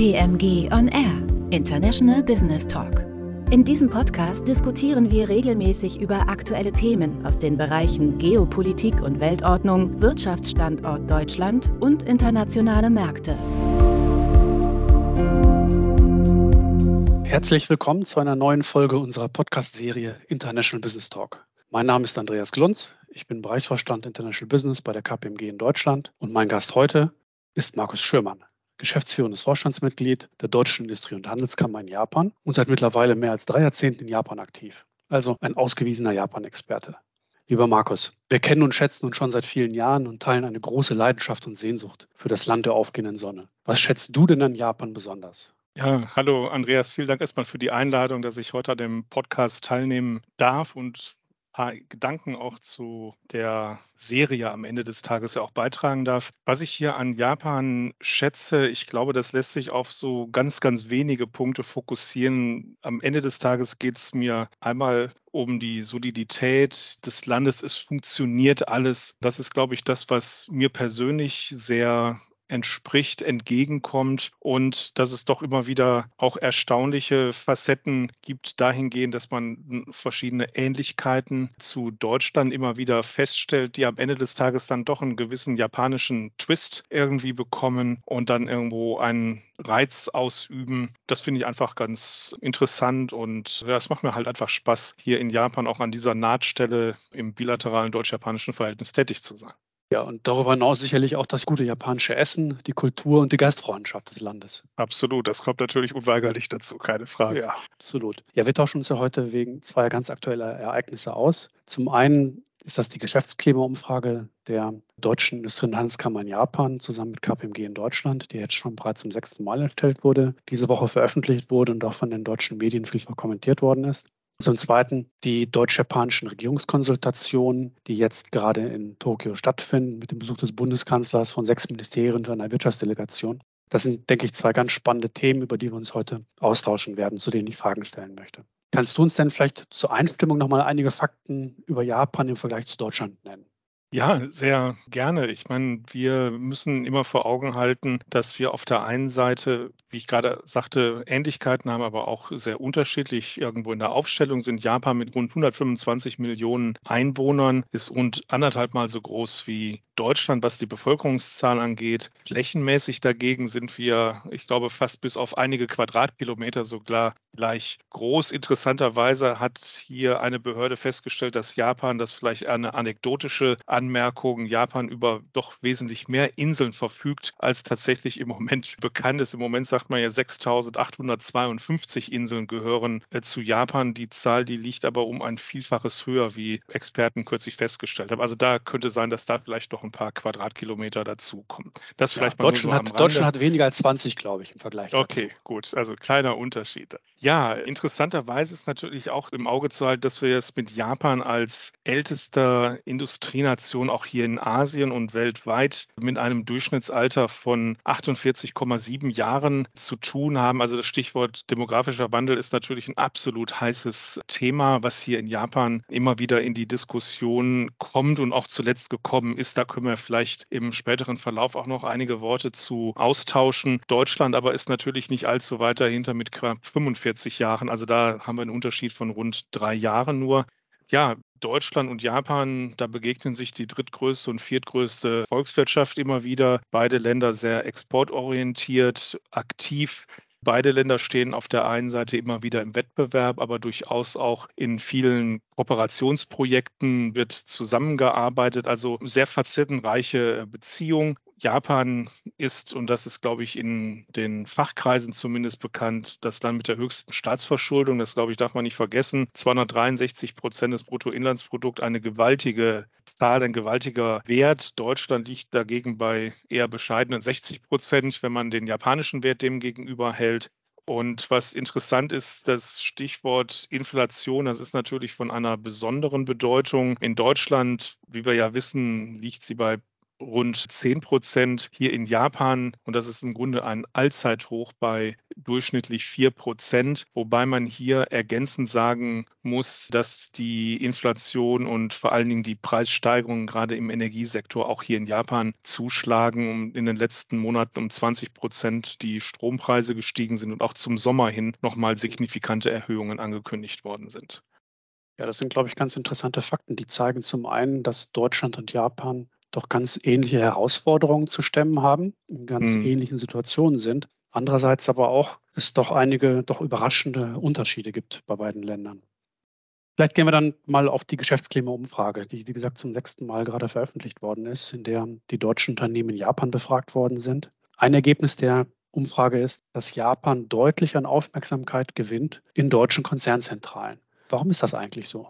KPMG On Air, International Business Talk. In diesem Podcast diskutieren wir regelmäßig über aktuelle Themen aus den Bereichen Geopolitik und Weltordnung, Wirtschaftsstandort Deutschland und internationale Märkte. Herzlich willkommen zu einer neuen Folge unserer Podcast-Serie International Business Talk. Mein Name ist Andreas Glunz. Ich bin Bereichsvorstand International Business bei der KPMG in Deutschland und mein Gast heute ist Markus Schürmann, geschäftsführendes Vorstandsmitglied der Deutschen Industrie- und Handelskammer in Japan und seit mittlerweile mehr als drei Jahrzehnten in Japan aktiv. Also ein ausgewiesener Japan-Experte. Lieber Markus, wir kennen und schätzen uns schon seit vielen Jahren und teilen eine große Leidenschaft und Sehnsucht für das Land der aufgehenden Sonne. Was schätzt du denn an Japan besonders? Ja, hallo Andreas, vielen Dank erstmal für die Einladung, dass ich heute an dem Podcast teilnehmen darf und paar Gedanken auch zu der Serie am Ende des Tages ja auch beitragen darf. Was ich hier an Japan schätze, ich glaube, das lässt sich auf so ganz, ganz wenige Punkte fokussieren. Am Ende des Tages geht es mir einmal um die Solidität des Landes. Es funktioniert alles. Das ist, glaube ich, das, was mir persönlich sehr entspricht, entgegenkommt und dass es doch immer wieder auch erstaunliche Facetten gibt dahingehend, dass man verschiedene Ähnlichkeiten zu Deutschland immer wieder feststellt, die am Ende des Tages dann doch einen gewissen japanischen Twist irgendwie bekommen und dann irgendwo einen Reiz ausüben. Das finde ich einfach ganz interessant und ja, es macht mir halt einfach Spaß, hier in Japan auch an dieser Nahtstelle im bilateralen deutsch-japanischen Verhältnis tätig zu sein. Ja, und darüber hinaus sicherlich auch das gute japanische Essen, die Kultur und die Gastfreundschaft des Landes. Absolut, das kommt natürlich unweigerlich dazu, keine Frage. Ja, absolut. Ja, wir tauschen uns ja heute wegen zweier ganz aktueller Ereignisse aus. Zum einen ist das die Geschäftsklimaumfrage der Deutschen Industrie- und Handelskammer in Japan zusammen mit KPMG in Deutschland, die jetzt schon bereits zum sechsten Mal erstellt wurde, diese Woche veröffentlicht wurde und auch von den deutschen Medien vielfach kommentiert worden ist. Zum Zweiten die deutsch-japanischen Regierungskonsultationen, die jetzt gerade in Tokio stattfinden, mit dem Besuch des Bundeskanzlers von sechs Ministerien und einer Wirtschaftsdelegation. Das sind, denke ich, zwei ganz spannende Themen, über die wir uns heute austauschen werden, zu denen ich Fragen stellen möchte. Kannst du uns denn vielleicht zur Einstimmung nochmal einige Fakten über Japan im Vergleich zu Deutschland nennen? Ja, sehr gerne. Ich meine, wir müssen immer vor Augen halten, dass wir auf der einen Seite, wie ich gerade sagte, Ähnlichkeiten haben, aber auch sehr unterschiedlich. Irgendwo in der Aufstellung sind Japan mit rund 125 Millionen Einwohnern, ist rund anderthalb Mal so groß wie Deutschland, was die Bevölkerungszahl angeht. Flächenmäßig dagegen sind wir, ich glaube, fast bis auf einige Quadratkilometer sogar gleich groß. Interessanterweise hat hier eine Behörde festgestellt, dass Japan, das vielleicht eine anekdotische Anmerkung, Japan über doch wesentlich mehr Inseln verfügt, als tatsächlich im Moment bekannt ist. Im Moment sagt man ja 6.852 Inseln gehören äh, zu Japan. Die Zahl, die liegt aber um ein Vielfaches höher, wie Experten kürzlich festgestellt haben. Also da könnte sein, dass da vielleicht doch ein paar Quadratkilometer dazukommen. Das vielleicht ja, mal Deutschland, so hat, Deutschland hat weniger als 20, glaube ich, im Vergleich. Okay, dazu. gut. Also kleiner Unterschied. Ja, interessanterweise ist natürlich auch im Auge zu halten, dass wir es mit Japan als ältester Industrienation auch hier in Asien und weltweit mit einem Durchschnittsalter von 48,7 Jahren zu tun haben. Also das Stichwort demografischer Wandel ist natürlich ein absolut heißes Thema, was hier in Japan immer wieder in die Diskussion kommt und auch zuletzt gekommen ist. Da können wir vielleicht im späteren Verlauf auch noch einige Worte zu austauschen. Deutschland aber ist natürlich nicht allzu weit dahinter mit knapp 45 40 Jahren. Also da haben wir einen Unterschied von rund drei Jahren nur. Ja, Deutschland und Japan, da begegnen sich die drittgrößte und viertgrößte Volkswirtschaft immer wieder. Beide Länder sehr exportorientiert, aktiv. Beide Länder stehen auf der einen Seite immer wieder im Wettbewerb, aber durchaus auch in vielen Kooperationsprojekten wird zusammengearbeitet. Also sehr facettenreiche Beziehungen. Japan ist, und das ist, glaube ich, in den Fachkreisen zumindest bekannt, das Land mit der höchsten Staatsverschuldung. Das, glaube ich, darf man nicht vergessen. 263 Prozent des Bruttoinlandsprodukts, eine gewaltige Zahl, ein gewaltiger Wert. Deutschland liegt dagegen bei eher bescheidenen 60 Prozent, wenn man den japanischen Wert dem gegenüber hält. Und was interessant ist, das Stichwort Inflation, das ist natürlich von einer besonderen Bedeutung. In Deutschland, wie wir ja wissen, liegt sie bei rund 10 Prozent. Hier in Japan, und das ist im Grunde ein Allzeithoch bei durchschnittlich 4 Prozent, wobei man hier ergänzend sagen muss, dass die Inflation und vor allen Dingen die Preissteigerungen gerade im Energiesektor auch hier in Japan zuschlagen, um in den letzten Monaten um 20 Prozent die Strompreise gestiegen sind und auch zum Sommer hin nochmal signifikante Erhöhungen angekündigt worden sind. Ja, das sind, glaube ich, ganz interessante Fakten. Die zeigen zum einen, dass Deutschland und Japan doch ganz ähnliche Herausforderungen zu stemmen haben, in ganz mhm. ähnlichen Situationen sind. Andererseits aber auch, dass es doch einige doch überraschende Unterschiede gibt bei beiden Ländern. Vielleicht gehen wir dann mal auf die Geschäftsklima-Umfrage, die, wie gesagt, zum sechsten Mal gerade veröffentlicht worden ist, in der die deutschen Unternehmen in Japan befragt worden sind. Ein Ergebnis der Umfrage ist, dass Japan deutlich an Aufmerksamkeit gewinnt in deutschen Konzernzentralen. Warum ist das eigentlich so?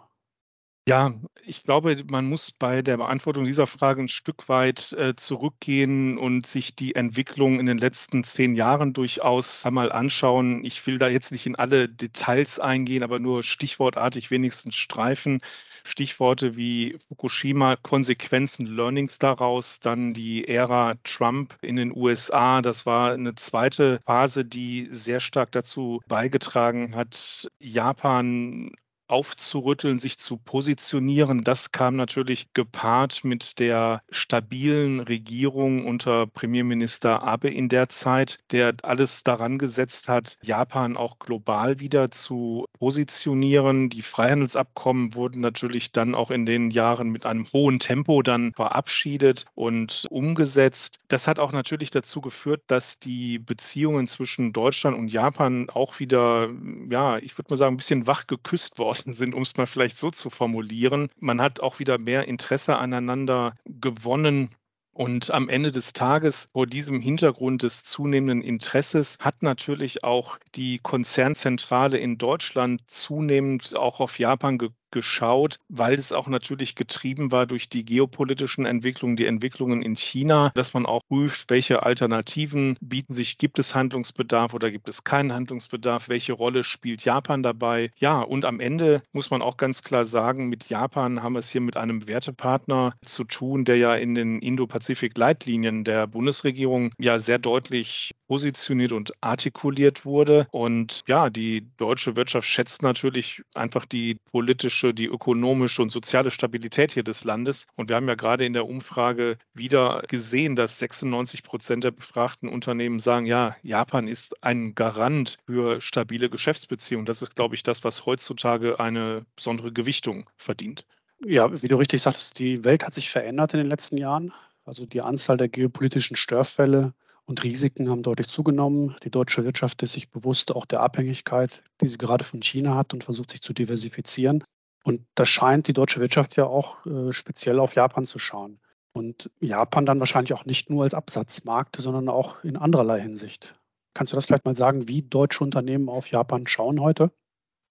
Ja, ich glaube, man muss bei der Beantwortung dieser Frage ein Stück weit äh, zurückgehen und sich die Entwicklung in den letzten zehn Jahren durchaus einmal anschauen. Ich will da jetzt nicht in alle Details eingehen, aber nur stichwortartig wenigstens streifen. Stichworte wie Fukushima, Konsequenzen, Learnings daraus, dann die Ära Trump in den USA. Das war eine zweite Phase, die sehr stark dazu beigetragen hat, Japan aufzurütteln, sich zu positionieren. Das kam natürlich gepaart mit der stabilen Regierung unter Premierminister Abe in der Zeit, der alles daran gesetzt hat, Japan auch global wieder zu positionieren. Die Freihandelsabkommen wurden natürlich dann auch in den Jahren mit einem hohen Tempo dann verabschiedet und umgesetzt. Das hat auch natürlich dazu geführt, dass die Beziehungen zwischen Deutschland und Japan auch wieder, ja, ich würde mal sagen, ein bisschen wach geküsst worden Gesellschaften sind, um es mal vielleicht so zu formulieren. Man hat auch wieder mehr Interesse aneinander gewonnen. Und am Ende des Tages, vor diesem Hintergrund des zunehmenden Interesses, hat natürlich auch die Konzernzentrale in Deutschland zunehmend auch auf Japan ge geschaut, weil es auch natürlich getrieben war durch die geopolitischen Entwicklungen, die Entwicklungen in China, dass man auch prüft, welche Alternativen bieten sich, gibt es Handlungsbedarf oder gibt es keinen Handlungsbedarf, welche Rolle spielt Japan dabei. Ja, und am Ende muss man auch ganz klar sagen, mit Japan haben wir es hier mit einem Wertepartner zu tun, der ja in den Indo-Pazifik-Leitlinien der Bundesregierung ja sehr deutlich positioniert und artikuliert wurde. Und ja, die deutsche Wirtschaft schätzt natürlich einfach die politische politische, die ökonomische und soziale Stabilität hier des Landes. Und wir haben ja gerade in der Umfrage wieder gesehen, dass 96 Prozent der befragten Unternehmen sagen, ja, Japan ist ein Garant für stabile Geschäftsbeziehungen. Das ist, glaube ich, das, was heutzutage eine besondere Gewichtung verdient. Ja, wie du richtig sagtest, die Welt hat sich verändert in den letzten Jahren. Also die Anzahl der geopolitischen Störfälle und Risiken haben deutlich zugenommen. Die deutsche Wirtschaft ist sich bewusst auch der Abhängigkeit, die sie gerade von China hat und versucht sich zu diversifizieren. Und da scheint die deutsche Wirtschaft ja auch äh, speziell auf Japan zu schauen. Und Japan dann wahrscheinlich auch nicht nur als Absatzmarkt, sondern auch in andererlei Hinsicht. Kannst du das vielleicht mal sagen, wie deutsche Unternehmen auf Japan schauen heute?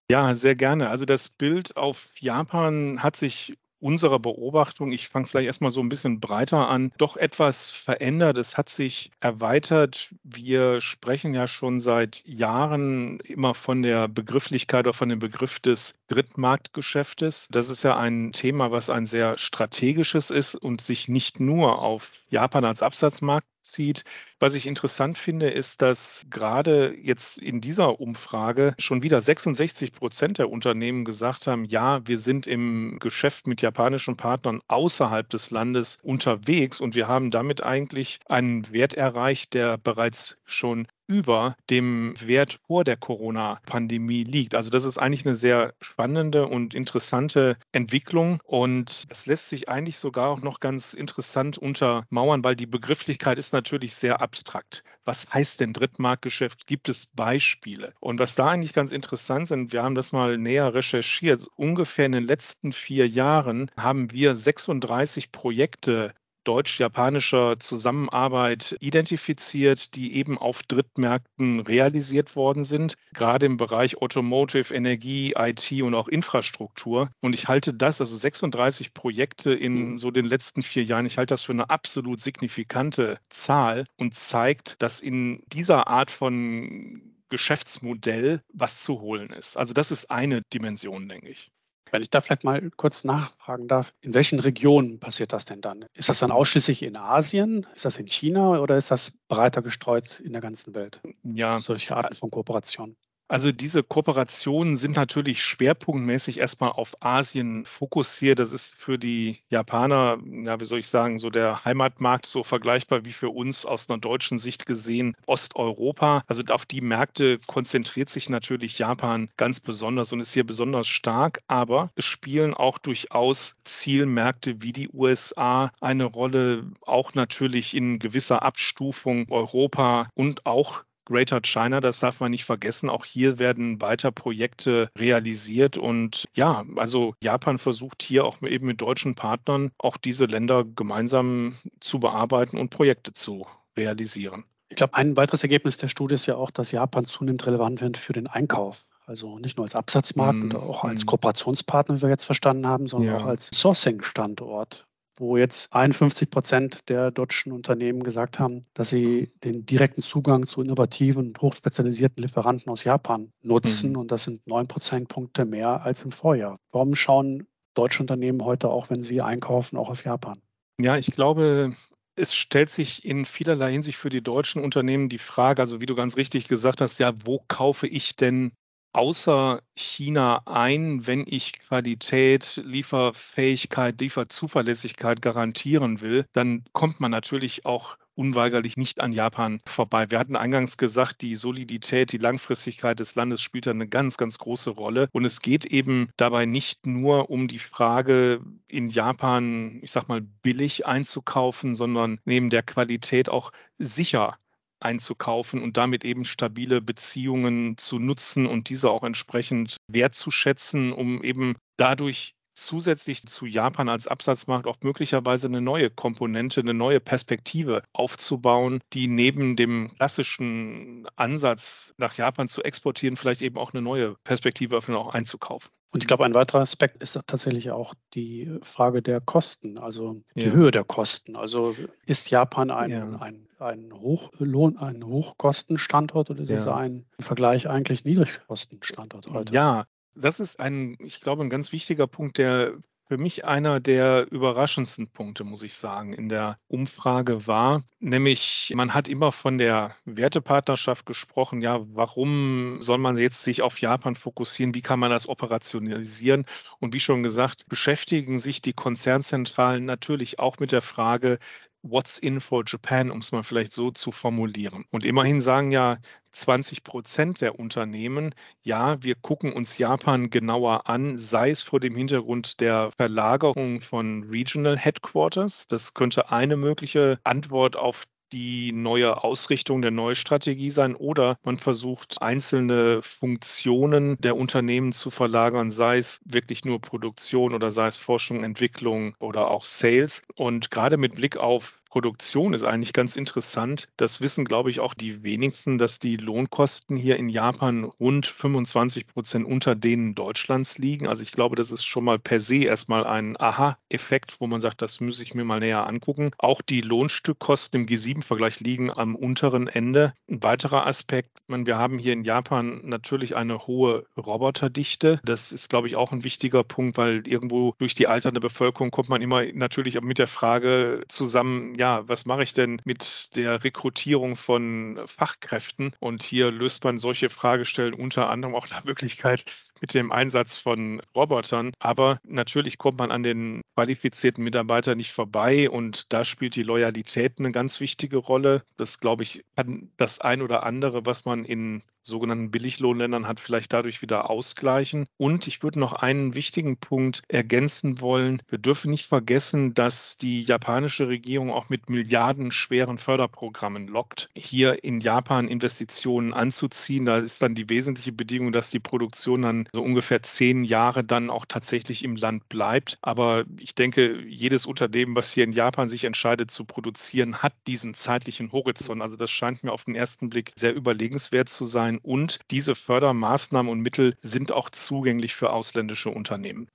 Ja, sehr gerne. Also das Bild auf Japan hat sich unserer Beobachtung, ich fange vielleicht erstmal so ein bisschen breiter an, doch etwas verändert. Es hat sich erweitert. Wir sprechen ja schon seit Jahren immer von der Begrifflichkeit oder von dem Begriff des Drittmarktgeschäftes. Das ist ja ein Thema, was ein sehr strategisches ist und sich nicht nur auf Japan als Absatzmarkt zieht. Was ich interessant finde, ist, dass gerade jetzt in dieser Umfrage schon wieder 66 Prozent der Unternehmen gesagt haben, ja, wir sind im Geschäft mit japanischen Partnern außerhalb des Landes unterwegs und wir haben damit eigentlich einen Wert erreicht, der bereits schon über dem Wert vor der Corona-Pandemie liegt. Also das ist eigentlich eine sehr spannende und interessante Entwicklung und es lässt sich eigentlich sogar auch noch ganz interessant untermauern, weil die Begrifflichkeit ist natürlich sehr abstrakt. Was heißt denn Drittmarktgeschäft? Gibt es Beispiele? Und was da eigentlich ganz interessant sind, wir haben das mal näher recherchiert. Ungefähr in den letzten vier Jahren haben wir 36 Projekte deutsch-japanischer Zusammenarbeit identifiziert, die eben auf Drittmärkten realisiert worden sind, gerade im Bereich Automotive, Energie, IT und auch Infrastruktur. Und ich halte das, also 36 Projekte in mhm. so den letzten vier Jahren, ich halte das für eine absolut signifikante Zahl und zeigt, dass in dieser Art von Geschäftsmodell was zu holen ist. Also das ist eine Dimension, denke ich. Wenn ich da vielleicht mal kurz nachfragen darf, in welchen Regionen passiert das denn dann? Ist das dann ausschließlich in Asien? Ist das in China oder ist das breiter gestreut in der ganzen Welt? Ja. Solche Arten von Kooperation. Also diese Kooperationen sind natürlich schwerpunktmäßig erstmal auf Asien fokussiert. Das ist für die Japaner, ja, wie soll ich sagen, so der Heimatmarkt so vergleichbar wie für uns aus einer deutschen Sicht gesehen Osteuropa. Also auf die Märkte konzentriert sich natürlich Japan ganz besonders und ist hier besonders stark. Aber es spielen auch durchaus Zielmärkte wie die USA eine Rolle, auch natürlich in gewisser Abstufung Europa und auch Greater China, das darf man nicht vergessen. Auch hier werden weiter Projekte realisiert. Und ja, also Japan versucht hier auch eben mit deutschen Partnern auch diese Länder gemeinsam zu bearbeiten und Projekte zu realisieren. Ich glaube, ein weiteres Ergebnis der Studie ist ja auch, dass Japan zunehmend relevant wird für den Einkauf. Also nicht nur als Absatzmarkt mm, oder auch als. Kooperationspartner, wie wir jetzt verstanden haben, sondern ja. auch als Sourcing-Standort wo jetzt 51 Prozent der deutschen Unternehmen gesagt haben, dass sie den direkten Zugang zu innovativen und hochspezialisierten Lieferanten aus Japan nutzen. Mhm. Und das sind neun Prozentpunkte mehr als im Vorjahr. Warum schauen deutsche Unternehmen heute auch, wenn sie einkaufen, auch auf Japan? Ja, ich glaube, es stellt sich in vielerlei Hinsicht für die deutschen Unternehmen die Frage, also wie du ganz richtig gesagt hast, ja, wo kaufe ich denn außer China ein, wenn ich Qualität, Lieferfähigkeit, Lieferzuverlässigkeit garantieren will, dann kommt man natürlich auch unweigerlich nicht an Japan vorbei. Wir hatten eingangs gesagt, die Solidität, die Langfristigkeit des Landes spielt da eine ganz, ganz große Rolle. Und es geht eben dabei nicht nur um die Frage, in Japan, ich sag mal, billig einzukaufen, sondern neben der Qualität auch sicher einzukaufen und damit eben stabile Beziehungen zu nutzen und diese auch entsprechend wertzuschätzen, um eben dadurch zusätzlich zu Japan als Absatzmarkt auch möglicherweise eine neue Komponente, eine neue Perspektive aufzubauen, die neben dem klassischen Ansatz nach Japan zu exportieren, vielleicht eben auch eine neue Perspektive öffnen, auch einzukaufen. Und ich glaube, ein weiterer Aspekt ist tatsächlich auch die Frage der Kosten, also die ja. Höhe der Kosten. Also ist Japan ein, ja. ein, ein Hochlohn, ein Hochkostenstandort oder ist ja. es ein im Vergleich eigentlich Niedrigkostenstandort heute? Ja, das ist ein, ich glaube, ein ganz wichtiger Punkt, der für mich einer der überraschendsten Punkte, muss ich sagen, in der Umfrage war, nämlich man hat immer von der Wertepartnerschaft gesprochen. Ja, warum soll man jetzt sich auf Japan fokussieren? Wie kann man das operationalisieren? Und wie schon gesagt, beschäftigen sich die Konzernzentralen natürlich auch mit der Frage, What's in for Japan, um es mal vielleicht so zu formulieren. Und immerhin sagen ja 20 Prozent der Unternehmen, ja, wir gucken uns Japan genauer an, sei es vor dem Hintergrund der Verlagerung von Regional Headquarters. Das könnte eine mögliche Antwort auf die neue Ausrichtung der neue Strategie sein oder man versucht einzelne Funktionen der Unternehmen zu verlagern, sei es wirklich nur Produktion oder sei es Forschung, Entwicklung oder auch Sales. Und gerade mit Blick auf Produktion ist eigentlich ganz interessant. Das wissen, glaube ich, auch die wenigsten, dass die Lohnkosten hier in Japan rund 25 Prozent unter denen Deutschlands liegen. Also ich glaube, das ist schon mal per se erstmal ein Aha-Effekt, wo man sagt, das muss ich mir mal näher angucken. Auch die Lohnstückkosten im G7-Vergleich liegen am unteren Ende. Ein weiterer Aspekt, meine, wir haben hier in Japan natürlich eine hohe Roboterdichte. Das ist, glaube ich, auch ein wichtiger Punkt, weil irgendwo durch die alternde Bevölkerung kommt man immer natürlich mit der Frage zusammen, ja, was mache ich denn mit der Rekrutierung von Fachkräften? Und hier löst man solche Fragestellen unter anderem auch nach Möglichkeit mit dem Einsatz von Robotern. Aber natürlich kommt man an den qualifizierten Mitarbeitern nicht vorbei und da spielt die Loyalität eine ganz wichtige Rolle. Das, glaube ich, kann das ein oder andere, was man in sogenannten Billiglohnländern hat, vielleicht dadurch wieder ausgleichen. Und ich würde noch einen wichtigen Punkt ergänzen wollen. Wir dürfen nicht vergessen, dass die japanische Regierung auch mit milliardenschweren Förderprogrammen lockt, hier in Japan Investitionen anzuziehen. Da ist dann die wesentliche Bedingung, dass die Produktion dann so ungefähr zehn Jahre dann auch tatsächlich im Land bleibt. Aber ich denke, jedes Unternehmen, was hier in Japan sich entscheidet zu produzieren, hat diesen zeitlichen Horizont. Also das scheint mir auf den ersten Blick sehr überlegenswert zu sein und diese Fördermaßnahmen und Mittel sind auch zugänglich für ausländische Unternehmen.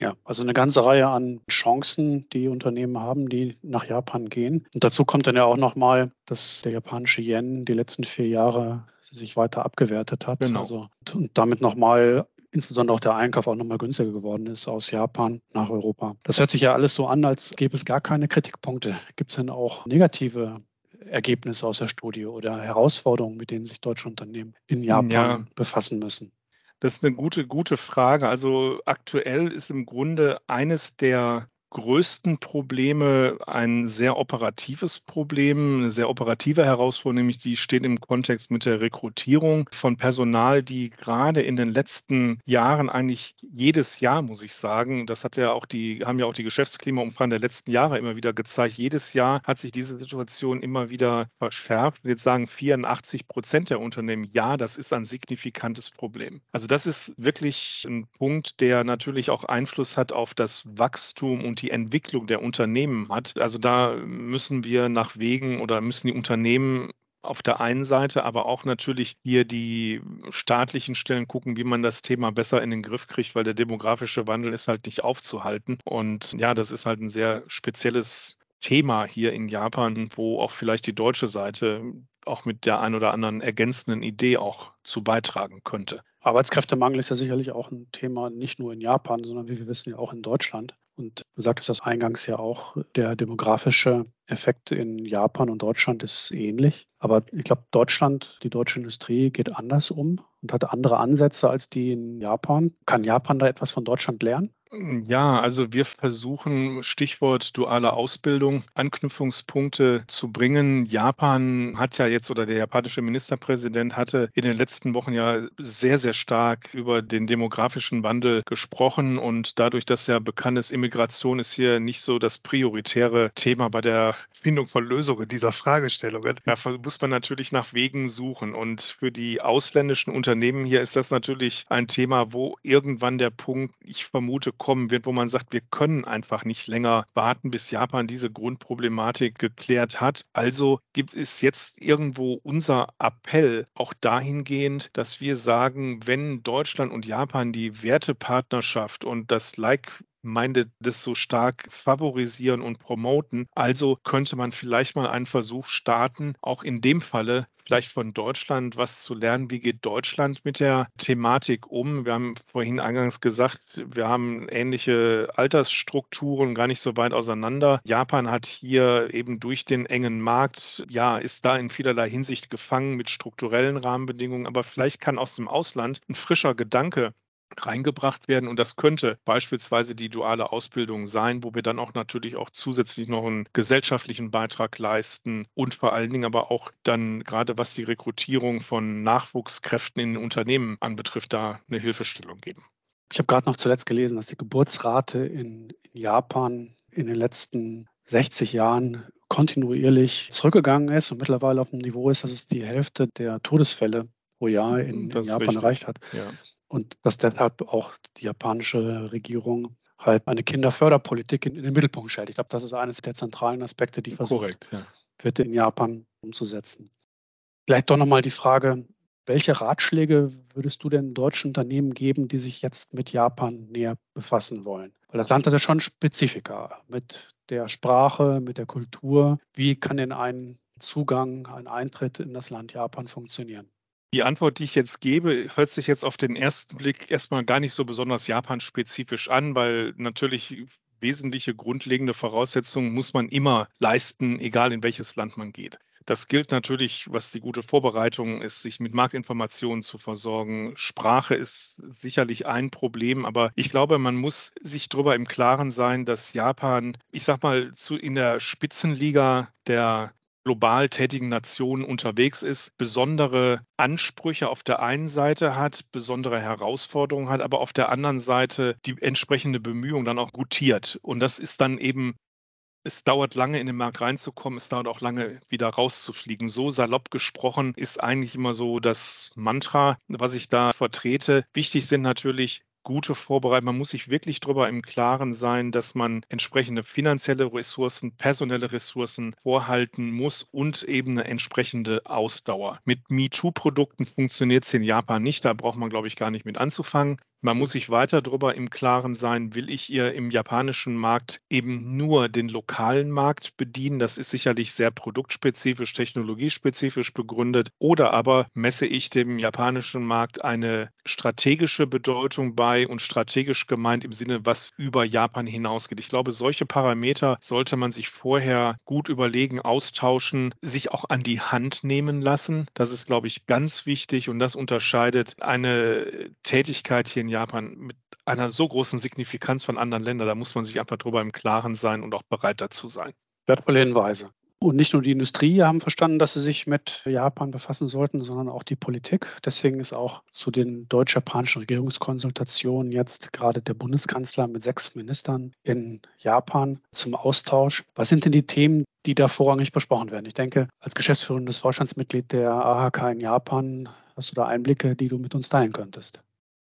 Ja, also eine ganze Reihe an Chancen, die Unternehmen haben, die nach Japan gehen. Und dazu kommt dann ja auch nochmal, dass der japanische Yen die letzten vier Jahre sich weiter abgewertet hat. Genau. Also, und damit nochmal insbesondere auch der Einkauf auch nochmal günstiger geworden ist aus Japan nach Europa. Das hört sich ja alles so an, als gäbe es gar keine Kritikpunkte. Gibt es denn auch negative Ergebnisse aus der Studie oder Herausforderungen, mit denen sich deutsche Unternehmen in Japan ja. befassen müssen? Das ist eine gute, gute Frage. Also aktuell ist im Grunde eines der größten Probleme ein sehr operatives Problem, eine sehr operative Herausforderung, nämlich die steht im Kontext mit der Rekrutierung von Personal, die gerade in den letzten Jahren eigentlich jedes Jahr, muss ich sagen, das hat ja auch die, haben ja auch die Geschäftsklimaumfragen der letzten Jahre immer wieder gezeigt, jedes Jahr hat sich diese Situation immer wieder verschärft. Und jetzt sagen 84 Prozent der Unternehmen, ja, das ist ein signifikantes Problem. Also das ist wirklich ein Punkt, der natürlich auch Einfluss hat auf das Wachstum und die Entwicklung der Unternehmen hat. Also da müssen wir nach Wegen oder müssen die Unternehmen auf der einen Seite, aber auch natürlich hier die staatlichen Stellen gucken, wie man das Thema besser in den Griff kriegt, weil der demografische Wandel ist halt nicht aufzuhalten. Und ja, das ist halt ein sehr spezielles Thema hier in Japan, wo auch vielleicht die deutsche Seite auch mit der ein oder anderen ergänzenden Idee auch zu beitragen könnte. Arbeitskräftemangel ist ja sicherlich auch ein Thema nicht nur in Japan, sondern wie wir wissen ja auch in Deutschland. Und du sagtest das eingangs ja auch, der demografische Effekt in Japan und Deutschland ist ähnlich. Aber ich glaube, Deutschland, die deutsche Industrie geht anders um und hat andere Ansätze als die in Japan. Kann Japan da etwas von Deutschland lernen? Ja, also wir versuchen, Stichwort duale Ausbildung, Anknüpfungspunkte zu bringen. Japan hat ja jetzt oder der japanische Ministerpräsident hatte in den letzten Wochen ja sehr, sehr stark über den demografischen Wandel gesprochen und dadurch, dass ja bekannt ist, Immigration ist hier nicht so das prioritäre Thema bei der Findung von Lösungen dieser Fragestellungen. Da muss man natürlich nach Wegen suchen und für die ausländischen Unternehmen hier ist das natürlich ein Thema, wo irgendwann der Punkt, ich vermute, kommen wird, wo man sagt, wir können einfach nicht länger warten, bis Japan diese Grundproblematik geklärt hat. Also gibt es jetzt irgendwo unser Appell auch dahingehend, dass wir sagen, wenn Deutschland und Japan die Wertepartnerschaft und das Like minded das so stark favorisieren und promoten. Also könnte man vielleicht mal einen Versuch starten, auch in dem Falle vielleicht von Deutschland was zu lernen. Wie geht Deutschland mit der Thematik um? Wir haben vorhin eingangs gesagt, wir haben ähnliche Altersstrukturen, gar nicht so weit auseinander. Japan hat hier eben durch den engen Markt, ja, ist da in vielerlei Hinsicht gefangen mit strukturellen Rahmenbedingungen, aber vielleicht kann aus dem Ausland ein frischer Gedanke reingebracht werden. Und das könnte beispielsweise die duale Ausbildung sein, wo wir dann auch natürlich auch zusätzlich noch einen gesellschaftlichen Beitrag leisten und vor allen Dingen aber auch dann gerade was die Rekrutierung von Nachwuchskräften in Unternehmen anbetrifft, da eine Hilfestellung geben. Ich habe gerade noch zuletzt gelesen, dass die Geburtsrate in Japan in den letzten 60 Jahren kontinuierlich zurückgegangen ist und mittlerweile auf einem Niveau ist, dass es die Hälfte der Todesfälle pro Jahr in, in Japan erreicht hat. Ja. Und dass deshalb auch die japanische Regierung halt eine Kinderförderpolitik in, in den Mittelpunkt stellt. Ich glaube, das ist eines der zentralen Aspekte, die versucht Korrekt, ja. wird in Japan umzusetzen. Vielleicht doch nochmal die Frage, welche Ratschläge würdest du denn deutschen Unternehmen geben, die sich jetzt mit Japan näher befassen wollen? Weil das Land hat ja schon Spezifika mit der Sprache, mit der Kultur. Wie kann denn ein Zugang, ein Eintritt in das Land Japan funktionieren? Die Antwort, die ich jetzt gebe, hört sich jetzt auf den ersten Blick erstmal gar nicht so besonders japanspezifisch an, weil natürlich wesentliche grundlegende Voraussetzungen muss man immer leisten, egal in welches Land man geht. Das gilt natürlich, was die gute Vorbereitung ist, sich mit Marktinformationen zu versorgen. Sprache ist sicherlich ein Problem, aber ich glaube, man muss sich darüber im Klaren sein, dass Japan, ich sag mal, zu, in der Spitzenliga der global tätigen Nationen unterwegs ist, besondere Ansprüche auf der einen Seite hat, besondere Herausforderungen hat, aber auf der anderen Seite die entsprechende Bemühung dann auch gutiert. Und das ist dann eben es dauert lange in den Markt reinzukommen, es dauert auch lange wieder rauszufliegen. So salopp gesprochen ist eigentlich immer so das Mantra, was ich da vertrete. Wichtig sind natürlich gute Vorbereitung. Man muss sich wirklich darüber im Klaren sein, dass man entsprechende finanzielle Ressourcen, personelle Ressourcen vorhalten muss und eben eine entsprechende Ausdauer. Mit MeToo-Produkten funktioniert es in Japan nicht. Da braucht man, glaube ich, gar nicht mit anzufangen. Man muss sich weiter darüber im Klaren sein, will ich ihr im japanischen Markt eben nur den lokalen Markt bedienen? Das ist sicherlich sehr produktspezifisch, technologiespezifisch begründet. Oder aber messe ich dem japanischen Markt eine strategische Bedeutung bei und strategisch gemeint im Sinne, was über Japan hinausgeht. Ich glaube, solche Parameter sollte man sich vorher gut überlegen, austauschen, sich auch an die Hand nehmen lassen. Das ist, glaube ich, ganz wichtig und das unterscheidet eine Tätigkeit hier in Japan mit einer so großen Signifikanz von anderen Ländern, da muss man sich einfach darüber im Klaren sein und auch bereit dazu sein. Wertvolle Hinweise. Und nicht nur die Industrie haben verstanden, dass sie sich mit Japan befassen sollten, sondern auch die Politik. Deswegen ist auch zu den deutsch-japanischen Regierungskonsultationen jetzt gerade der Bundeskanzler mit sechs Ministern in Japan zum Austausch. Was sind denn die Themen, die da vorrangig besprochen werden? Ich denke, als geschäftsführendes Vorstandsmitglied der AHK in Japan hast du da Einblicke, die du mit uns teilen könntest.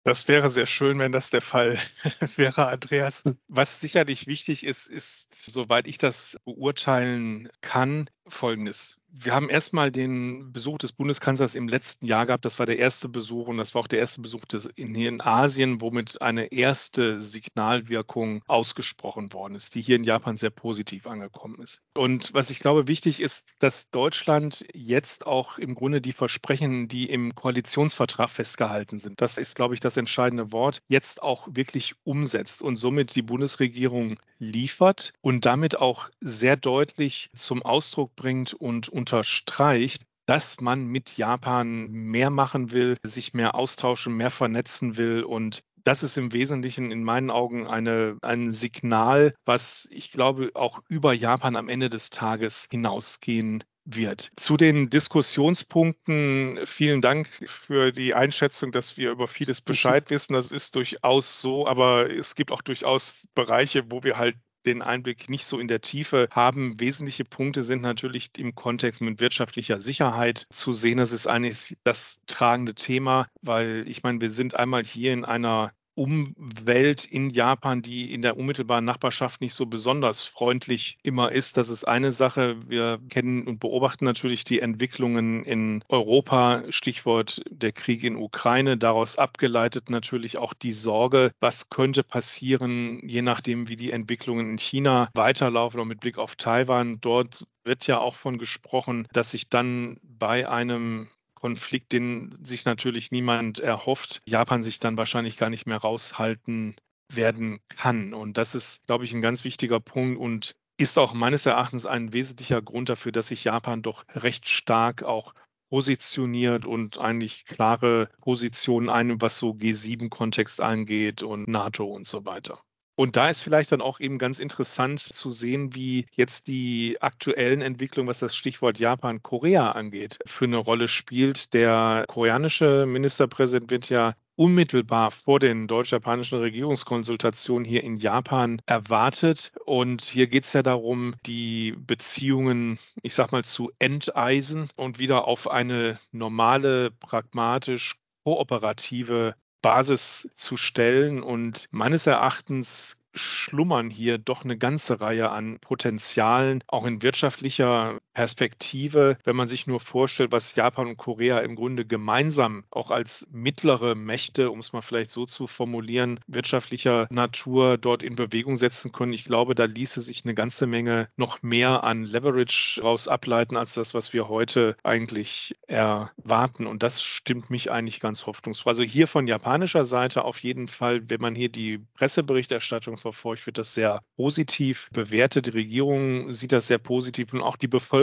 Das wäre sehr schön, wenn das der Fall wäre, Andreas. Was sicherlich wichtig ist, ist, soweit ich das beurteilen kann, Folgendes wir haben erstmal den Besuch des Bundeskanzlers im letzten Jahr gehabt. Das war der erste Besuch und das war auch der erste Besuch des, in, in Asien, womit eine erste Signalwirkung ausgesprochen worden ist, die hier in Japan sehr positiv angekommen ist. Und was ich glaube wichtig ist, dass Deutschland jetzt auch im Grunde die Versprechen, die im Koalitionsvertrag festgehalten sind, das ist, glaube ich, das entscheidende Wort, jetzt auch wirklich umsetzt und somit die Bundesregierung liefert und damit auch sehr deutlich zum Ausdruck bringt und unterstreicht, dass man mit Japan mehr machen will, sich mehr austauschen, mehr vernetzen will. Und das ist im Wesentlichen in meinen Augen eine, ein Signal, was ich glaube auch über Japan am Ende des Tages hinausgehen wird. Zu den Diskussionspunkten vielen Dank für die Einschätzung, dass wir über vieles Bescheid wissen. Das ist durchaus so, aber es gibt auch durchaus Bereiche, wo wir halt den Einblick nicht so in der Tiefe haben. Wesentliche Punkte sind natürlich im Kontext mit wirtschaftlicher Sicherheit zu sehen. Das ist eigentlich das tragende Thema, weil ich meine, wir sind einmal hier in einer Umwelt in Japan, die in der unmittelbaren Nachbarschaft nicht so besonders freundlich immer ist. Das ist eine Sache. Wir kennen und beobachten natürlich die Entwicklungen in Europa, Stichwort der Krieg in Ukraine, daraus abgeleitet natürlich auch die Sorge, was könnte passieren, je nachdem, wie die Entwicklungen in China weiterlaufen und mit Blick auf Taiwan. Dort wird ja auch von gesprochen, dass sich dann bei einem Konflikt, den sich natürlich niemand erhofft, Japan sich dann wahrscheinlich gar nicht mehr raushalten werden kann. Und das ist, glaube ich, ein ganz wichtiger Punkt und ist auch meines Erachtens ein wesentlicher Grund dafür, dass sich Japan doch recht stark auch positioniert und eigentlich klare Positionen ein, was so G7-Kontext angeht und NATO und so weiter. Und da ist vielleicht dann auch eben ganz interessant zu sehen, wie jetzt die aktuellen Entwicklungen, was das Stichwort Japan-Korea angeht, für eine Rolle spielt. Der koreanische Ministerpräsident wird ja unmittelbar vor den deutsch-japanischen Regierungskonsultationen hier in Japan erwartet. Und hier geht es ja darum, die Beziehungen, ich sag mal, zu enteisen und wieder auf eine normale, pragmatisch kooperative Basis zu stellen. Und meines Erachtens schlummern hier doch eine ganze Reihe an Potenzialen, auch in wirtschaftlicher Perspektive, wenn man sich nur vorstellt, was Japan und Korea im Grunde gemeinsam auch als mittlere Mächte, um es mal vielleicht so zu formulieren, wirtschaftlicher Natur dort in Bewegung setzen können. Ich glaube, da ließe sich eine ganze Menge noch mehr an Leverage raus ableiten, als das, was wir heute eigentlich erwarten. Und das stimmt mich eigentlich ganz hoffnungsvoll. Also hier von japanischer Seite auf jeden Fall, wenn man hier die Presseberichterstattung verfolgt, wird das sehr positiv bewertet. Die Regierung sieht das sehr positiv und auch die Bevölkerung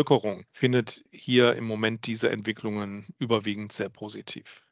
findet hier im Moment diese Entwicklungen überwiegend sehr positiv.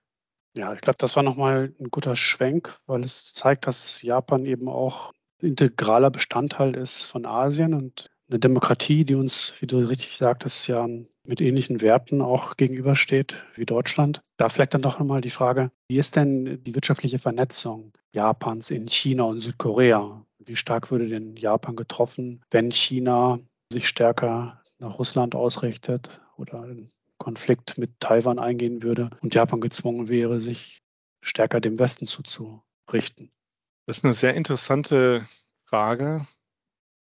Ja, ich glaube, das war nochmal ein guter Schwenk, weil es zeigt, dass Japan eben auch integraler Bestandteil ist von Asien und eine Demokratie, die uns, wie du richtig sagtest, ja mit ähnlichen Werten auch gegenübersteht wie Deutschland. Da vielleicht dann doch nochmal die Frage, wie ist denn die wirtschaftliche Vernetzung Japans in China und Südkorea? Wie stark würde denn Japan getroffen, wenn China sich stärker nach Russland ausrichtet oder einen Konflikt mit Taiwan eingehen würde und Japan gezwungen wäre, sich stärker dem Westen zuzurichten? Das ist eine sehr interessante Frage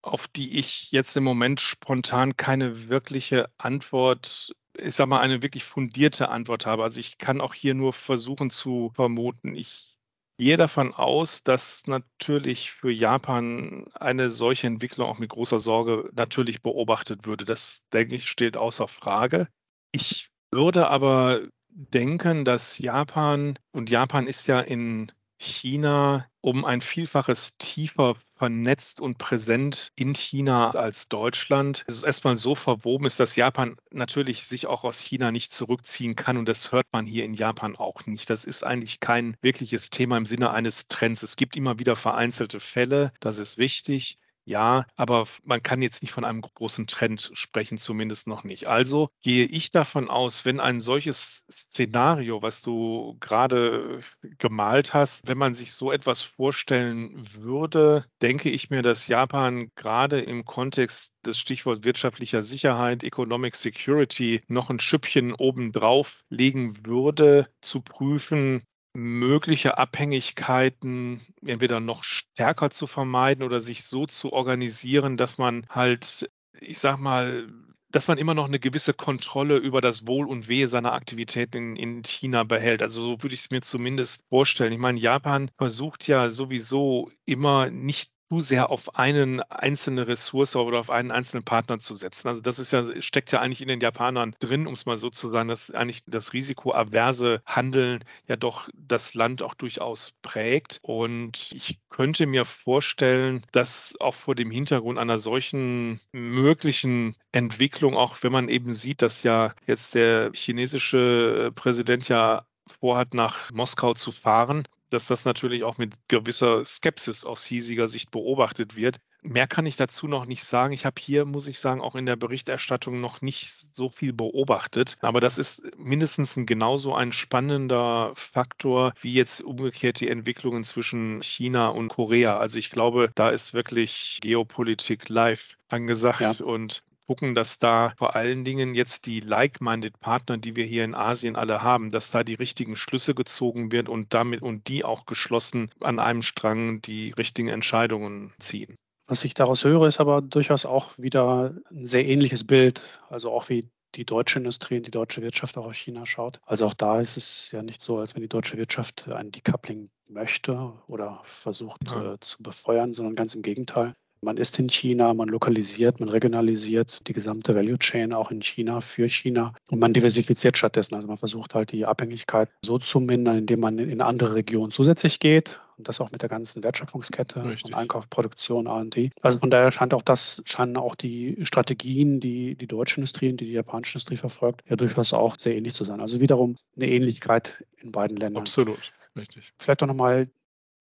auf die ich jetzt im Moment spontan keine wirkliche Antwort, ich sag mal, eine wirklich fundierte Antwort habe. Also ich kann auch hier nur versuchen zu vermuten. Ich gehe davon aus, dass natürlich für Japan eine solche Entwicklung auch mit großer Sorge natürlich beobachtet würde. Das, denke ich, steht außer Frage. Ich würde aber denken, dass Japan, und Japan ist ja in China um ein Vielfaches tiefer vernetzt und präsent in China als Deutschland. Es ist erstmal so verwoben ist, dass Japan natürlich sich auch aus China nicht zurückziehen kann und das hört man hier in Japan auch nicht. Das ist eigentlich kein wirkliches Thema im Sinne eines Trends. Es gibt immer wieder vereinzelte Fälle, das ist wichtig. Ja, aber man kann jetzt nicht von einem großen Trend sprechen, zumindest noch nicht. Also gehe ich davon aus, wenn ein solches Szenario, was du gerade gemalt hast, wenn man sich so etwas vorstellen würde, denke ich mir, dass Japan gerade im Kontext des Stichworts wirtschaftlicher Sicherheit, Economic Security noch ein Schüppchen obendrauf legen würde, zu prüfen, mögliche Abhängigkeiten entweder noch stärker zu vermeiden oder sich so zu organisieren, dass man halt, ich sag mal, dass man immer noch eine gewisse Kontrolle über das Wohl und Wehe seiner Aktivitäten in, in China behält. Also so würde ich es mir zumindest vorstellen. Ich meine, Japan versucht ja sowieso immer nicht zu sehr auf einen einzelne Ressource oder auf einen einzelnen Partner zu setzen. Also das ist ja, steckt ja eigentlich in den Japanern drin, um es mal so zu sagen, dass eigentlich das risikoaverse Handeln ja doch das Land auch durchaus prägt. Und ich könnte mir vorstellen, dass auch vor dem Hintergrund einer solchen möglichen Entwicklung, auch wenn man eben sieht, dass ja jetzt der chinesische Präsident ja vorhat, nach Moskau zu fahren, dass das natürlich auch mit gewisser Skepsis aus hiesiger Sicht beobachtet wird. Mehr kann ich dazu noch nicht sagen. Ich habe hier, muss ich sagen, auch in der Berichterstattung noch nicht so viel beobachtet. Aber das ist mindestens ein genauso ein spannender Faktor wie jetzt umgekehrt die Entwicklungen zwischen China und Korea. Also ich glaube, da ist wirklich Geopolitik live angesagt ja. und gucken, dass da vor allen Dingen jetzt die like-minded Partner, die wir hier in Asien alle haben, dass da die richtigen Schlüsse gezogen wird und damit und die auch geschlossen an einem Strang die richtigen Entscheidungen ziehen. Was ich daraus höre, ist aber durchaus auch wieder ein sehr ähnliches Bild, also auch wie die deutsche Industrie und die deutsche Wirtschaft auch auf China schaut. Also auch da ist es ja nicht so, als wenn die deutsche Wirtschaft ein Decoupling möchte oder versucht ja. äh, zu befeuern, sondern ganz im Gegenteil. Man ist in China, man lokalisiert, man regionalisiert die gesamte Value Chain auch in China für China und man diversifiziert stattdessen. Also man versucht halt die Abhängigkeit so zu mindern, indem man in andere Regionen zusätzlich geht und das auch mit der ganzen Wertschöpfungskette Richtig. von Einkauf, Produktion, R&D. Also von daher scheint auch das, scheinen auch die Strategien, die die deutsche Industrie und die, die japanische Industrie verfolgt, ja durchaus auch sehr ähnlich zu sein. Also wiederum eine Ähnlichkeit in beiden Ländern. Absolut. Richtig. Vielleicht auch nochmal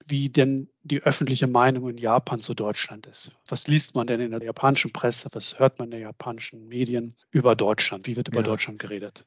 wie denn die öffentliche Meinung in Japan zu Deutschland ist. Was liest man denn in der japanischen Presse? Was hört man in den japanischen Medien über Deutschland? Wie wird über ja. Deutschland geredet?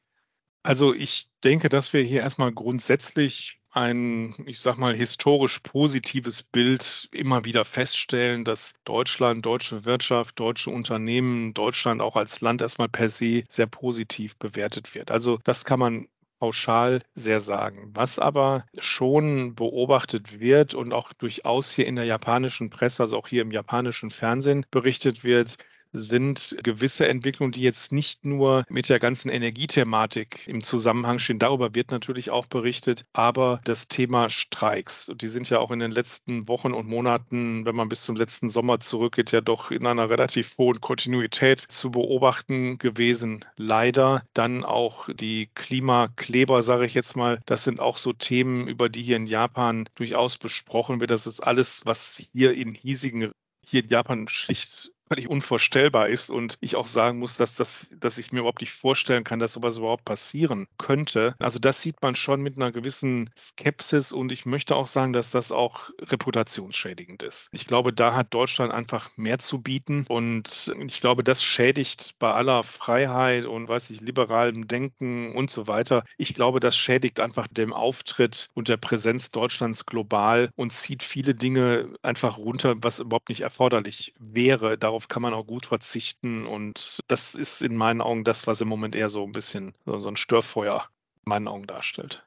Also ich denke, dass wir hier erstmal grundsätzlich ein, ich sag mal, historisch positives Bild immer wieder feststellen, dass Deutschland, deutsche Wirtschaft, deutsche Unternehmen, Deutschland auch als Land erstmal per se sehr positiv bewertet wird. Also das kann man pauschal sehr sagen. Was aber schon beobachtet wird und auch durchaus hier in der japanischen Presse, also auch hier im japanischen Fernsehen berichtet wird, sind gewisse Entwicklungen, die jetzt nicht nur mit der ganzen Energiethematik im Zusammenhang stehen. Darüber wird natürlich auch berichtet, aber das Thema Streiks, die sind ja auch in den letzten Wochen und Monaten, wenn man bis zum letzten Sommer zurückgeht, ja doch in einer relativ hohen Kontinuität zu beobachten gewesen. Leider dann auch die Klimakleber, sage ich jetzt mal, das sind auch so Themen, über die hier in Japan durchaus besprochen wird. Das ist alles, was hier in hiesigen hier in Japan schlicht völlig unvorstellbar ist und ich auch sagen muss, dass, das, dass ich mir überhaupt nicht vorstellen kann, dass sowas überhaupt passieren könnte. Also das sieht man schon mit einer gewissen Skepsis und ich möchte auch sagen, dass das auch reputationsschädigend ist. Ich glaube, da hat Deutschland einfach mehr zu bieten und ich glaube, das schädigt bei aller Freiheit und weiß ich, liberalem Denken und so weiter. Ich glaube, das schädigt einfach dem Auftritt und der Präsenz Deutschlands global und zieht viele Dinge einfach runter, was überhaupt nicht erforderlich wäre. Darauf darauf kann man auch gut verzichten. Und das ist in meinen Augen das, was im Moment eher so ein bisschen so ein Störfeuer in meinen Augen darstellt.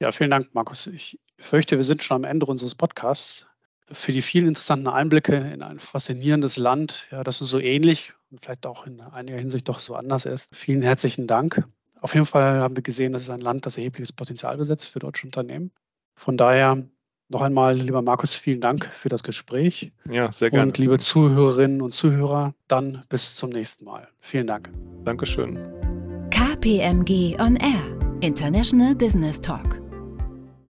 Ja, vielen Dank, Markus. Ich fürchte, wir sind schon am Ende unseres Podcasts. Für die vielen interessanten Einblicke in ein faszinierendes Land, ja, das so ähnlich und vielleicht auch in einiger Hinsicht doch so anders ist. Vielen herzlichen Dank. Auf jeden Fall haben wir gesehen, das ist ein Land, das erhebliches Potenzial besitzt für deutsche Unternehmen. Von daher Noch einmal, lieber Markus, vielen Dank für das Gespräch. Ja, sehr gerne. Und liebe Zuhörerinnen und Zuhörer, dann bis zum nächsten Mal. Vielen Dank. Dankeschön. KPMG On Air, International Business Talk.